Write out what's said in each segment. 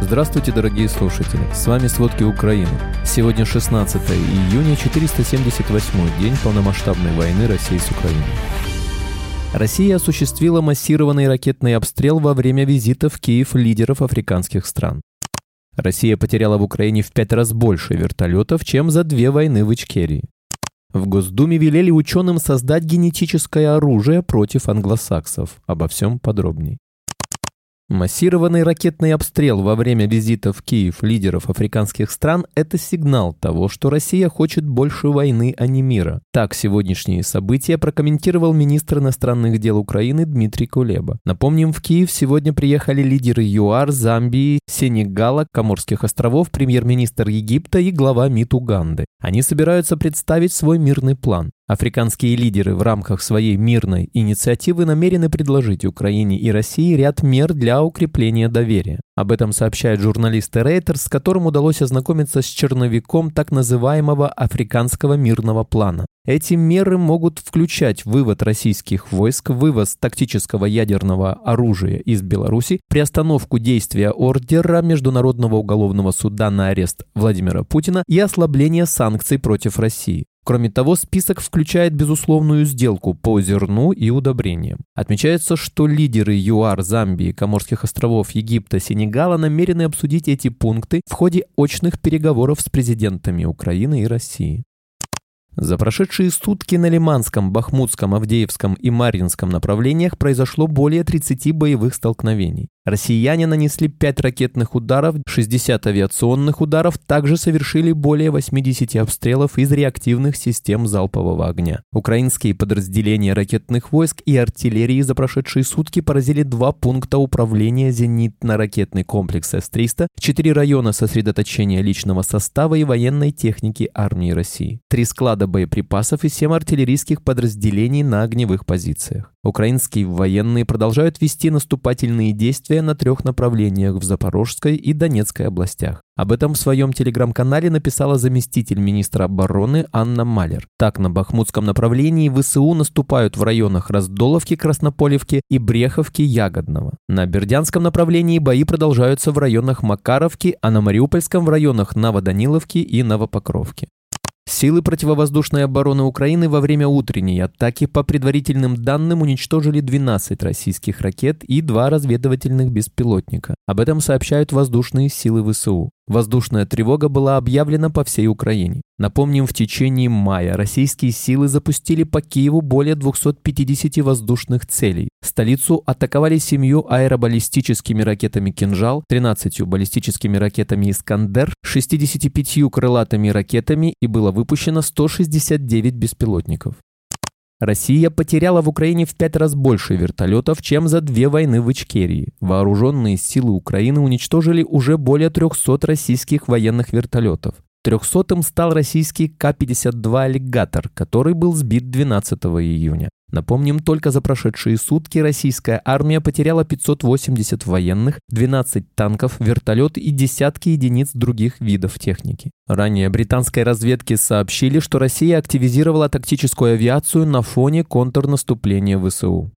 Здравствуйте, дорогие слушатели! С вами «Сводки Украины». Сегодня 16 июня, 478 день полномасштабной войны России с Украиной. Россия осуществила массированный ракетный обстрел во время визита в Киев лидеров африканских стран. Россия потеряла в Украине в пять раз больше вертолетов, чем за две войны в Ичкерии. В Госдуме велели ученым создать генетическое оружие против англосаксов. Обо всем подробней. Массированный ракетный обстрел во время визита в Киев лидеров африканских стран – это сигнал того, что Россия хочет больше войны, а не мира. Так сегодняшние события прокомментировал министр иностранных дел Украины Дмитрий Кулеба. Напомним, в Киев сегодня приехали лидеры ЮАР, Замбии, Сенегала, Коморских островов, премьер-министр Египта и глава МИД Уганды. Они собираются представить свой мирный план. Африканские лидеры в рамках своей мирной инициативы намерены предложить Украине и России ряд мер для укрепления доверия. Об этом сообщает журналист Рейтер, с которым удалось ознакомиться с черновиком так называемого Африканского мирного плана. Эти меры могут включать вывод российских войск, вывоз тактического ядерного оружия из Беларуси, приостановку действия ордера Международного уголовного суда на арест Владимира Путина и ослабление санкций против России. Кроме того, список включает безусловную сделку по зерну и удобрениям. Отмечается, что лидеры ЮАР, Замбии, Коморских островов, Египта, Сенегала намерены обсудить эти пункты в ходе очных переговоров с президентами Украины и России. За прошедшие сутки на Лиманском, Бахмутском, Авдеевском и Марьинском направлениях произошло более 30 боевых столкновений. Россияне нанесли 5 ракетных ударов, 60 авиационных ударов, также совершили более 80 обстрелов из реактивных систем залпового огня. Украинские подразделения ракетных войск и артиллерии за прошедшие сутки поразили два пункта управления зенитно-ракетный комплекс С-300, 4 района сосредоточения личного состава и военной техники армии России, три склада боеприпасов и 7 артиллерийских подразделений на огневых позициях. Украинские военные продолжают вести наступательные действия на трех направлениях в Запорожской и Донецкой областях. Об этом в своем телеграм-канале написала заместитель министра обороны Анна Малер. Так, на Бахмутском направлении ВСУ наступают в районах Раздоловки, Краснополевки и Бреховки, Ягодного. На Бердянском направлении бои продолжаются в районах Макаровки, а на Мариупольском в районах Новоданиловки и Новопокровки. Силы противовоздушной обороны Украины во время утренней атаки по предварительным данным уничтожили 12 российских ракет и два разведывательных беспилотника. Об этом сообщают воздушные силы ВСУ. Воздушная тревога была объявлена по всей Украине. Напомним, в течение мая российские силы запустили по Киеву более 250 воздушных целей. Столицу атаковали семью аэробаллистическими ракетами «Кинжал», 13 баллистическими ракетами «Искандер», 65 крылатыми ракетами и было выпущено 169 беспилотников. Россия потеряла в Украине в пять раз больше вертолетов, чем за две войны в Ичкерии. Вооруженные силы Украины уничтожили уже более 300 российских военных вертолетов. Трехсотым стал российский К-52 «Аллигатор», который был сбит 12 июня. Напомним, только за прошедшие сутки российская армия потеряла 580 военных, 12 танков, вертолет и десятки единиц других видов техники. Ранее британской разведке сообщили, что Россия активизировала тактическую авиацию на фоне контрнаступления ВСУ.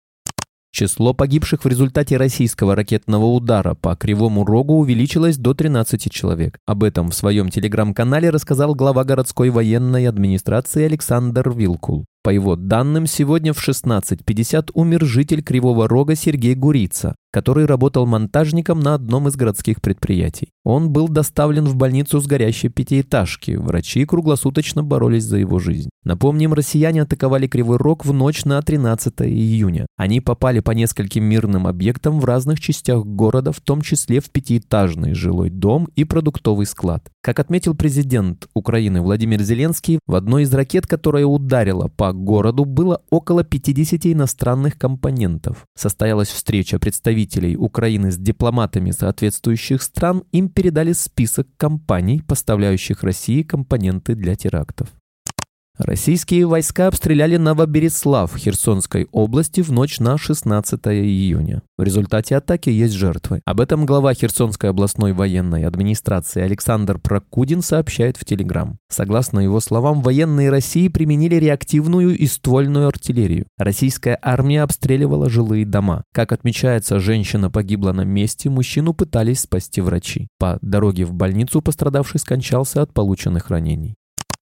Число погибших в результате российского ракетного удара по Кривому Рогу увеличилось до 13 человек. Об этом в своем телеграм-канале рассказал глава городской военной администрации Александр Вилкул. По его данным, сегодня в 16.50 умер житель Кривого Рога Сергей Гурица, который работал монтажником на одном из городских предприятий. Он был доставлен в больницу с горящей пятиэтажки. Врачи круглосуточно боролись за его жизнь. Напомним, россияне атаковали Кривой Рог в ночь на 13 июня. Они попали по нескольким мирным объектам в разных частях города, в том числе в пятиэтажный жилой дом и продуктовый склад. Как отметил президент Украины Владимир Зеленский, в одной из ракет, которая ударила по городу было около 50 иностранных компонентов. Состоялась встреча представителей Украины с дипломатами соответствующих стран, им передали список компаний, поставляющих России компоненты для терактов. Российские войска обстреляли Новобереслав Херсонской области в ночь на 16 июня. В результате атаки есть жертвы. Об этом глава Херсонской областной военной администрации Александр Прокудин сообщает в Телеграм. Согласно его словам, военные России применили реактивную и ствольную артиллерию. Российская армия обстреливала жилые дома. Как отмечается, женщина погибла на месте, мужчину пытались спасти врачи. По дороге в больницу пострадавший скончался от полученных ранений.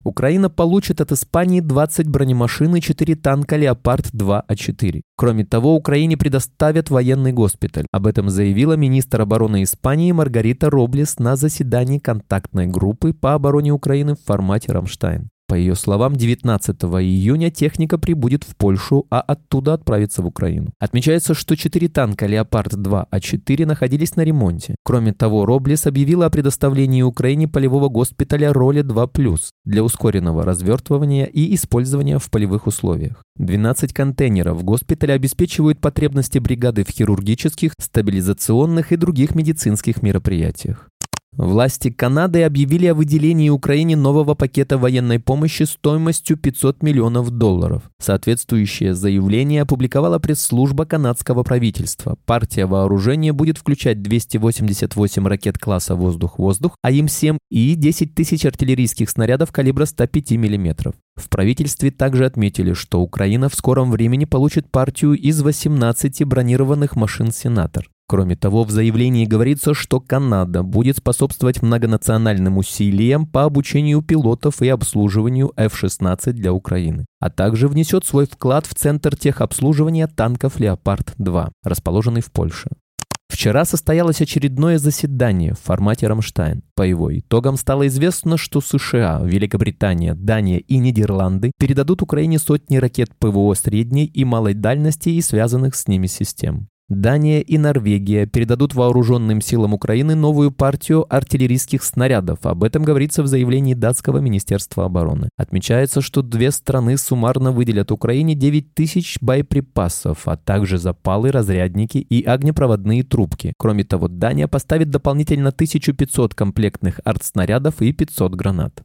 Украина получит от Испании 20 бронемашин и 4 танка «Леопард-2А4». Кроме того, Украине предоставят военный госпиталь. Об этом заявила министр обороны Испании Маргарита Роблес на заседании контактной группы по обороне Украины в формате «Рамштайн». По ее словам, 19 июня техника прибудет в Польшу, а оттуда отправится в Украину. Отмечается, что четыре танка «Леопард-2А4» находились на ремонте. Кроме того, Роблес объявила о предоставлении Украине полевого госпиталя «Роли-2+,» для ускоренного развертывания и использования в полевых условиях. 12 контейнеров госпиталя обеспечивают потребности бригады в хирургических, стабилизационных и других медицинских мероприятиях. Власти Канады объявили о выделении Украине нового пакета военной помощи стоимостью 500 миллионов долларов. Соответствующее заявление опубликовала пресс-служба канадского правительства. Партия вооружения будет включать 288 ракет класса «Воздух-воздух», АИМ-7 и 10 тысяч артиллерийских снарядов калибра 105 мм. В правительстве также отметили, что Украина в скором времени получит партию из 18 бронированных машин «Сенатор». Кроме того, в заявлении говорится, что Канада будет способствовать многонациональным усилиям по обучению пилотов и обслуживанию F-16 для Украины, а также внесет свой вклад в Центр техобслуживания танков «Леопард-2», расположенный в Польше. Вчера состоялось очередное заседание в формате «Рамштайн». По его итогам стало известно, что США, Великобритания, Дания и Нидерланды передадут Украине сотни ракет ПВО средней и малой дальности и связанных с ними систем. Дания и Норвегия передадут вооруженным силам Украины новую партию артиллерийских снарядов. Об этом говорится в заявлении датского министерства обороны. Отмечается, что две страны суммарно выделят Украине 9 тысяч боеприпасов, а также запалы, разрядники и огнепроводные трубки. Кроме того, Дания поставит дополнительно 1500 комплектных артснарядов и 500 гранат.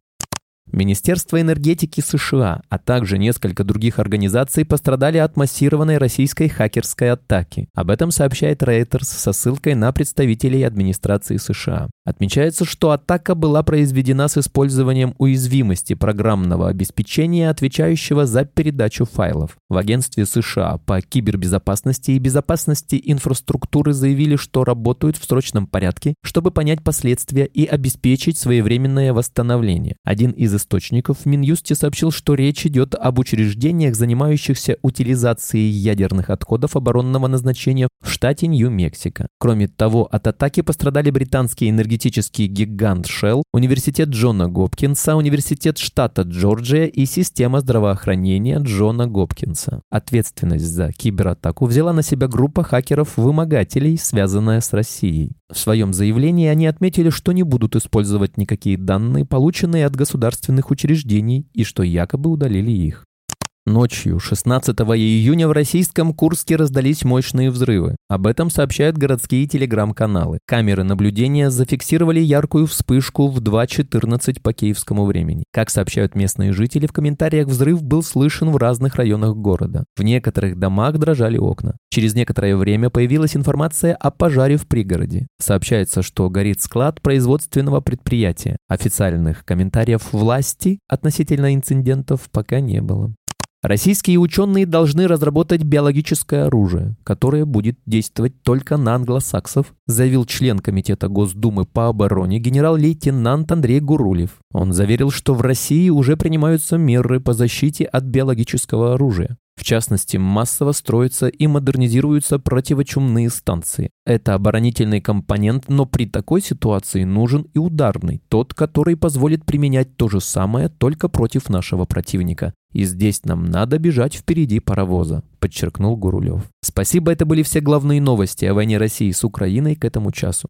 Министерство энергетики США, а также несколько других организаций пострадали от массированной российской хакерской атаки. Об этом сообщает Reuters со ссылкой на представителей администрации США. Отмечается, что атака была произведена с использованием уязвимости программного обеспечения, отвечающего за передачу файлов. В агентстве США по кибербезопасности и безопасности инфраструктуры заявили, что работают в срочном порядке, чтобы понять последствия и обеспечить своевременное восстановление. Один из источников в Минюсте сообщил, что речь идет об учреждениях, занимающихся утилизацией ядерных отходов оборонного назначения в штате Нью-Мексико. Кроме того, от атаки пострадали энергетические энергетический гигант Shell, Университет Джона Гопкинса, Университет штата Джорджия и система здравоохранения Джона Гопкинса. Ответственность за кибератаку взяла на себя группа хакеров-вымогателей, связанная с Россией. В своем заявлении они отметили, что не будут использовать никакие данные, полученные от государственных учреждений, и что якобы удалили их. Ночью 16 июня в российском Курске раздались мощные взрывы. Об этом сообщают городские телеграм-каналы. Камеры наблюдения зафиксировали яркую вспышку в 2.14 по киевскому времени. Как сообщают местные жители, в комментариях взрыв был слышен в разных районах города. В некоторых домах дрожали окна. Через некоторое время появилась информация о пожаре в пригороде. Сообщается, что горит склад производственного предприятия. Официальных комментариев власти относительно инцидентов пока не было. Российские ученые должны разработать биологическое оружие, которое будет действовать только на англосаксов, заявил член Комитета Госдумы по обороне генерал-лейтенант Андрей Гурулев. Он заверил, что в России уже принимаются меры по защите от биологического оружия. В частности, массово строятся и модернизируются противочумные станции. Это оборонительный компонент, но при такой ситуации нужен и ударный, тот, который позволит применять то же самое только против нашего противника. И здесь нам надо бежать впереди паровоза, подчеркнул Гурулев. Спасибо, это были все главные новости о войне России с Украиной к этому часу.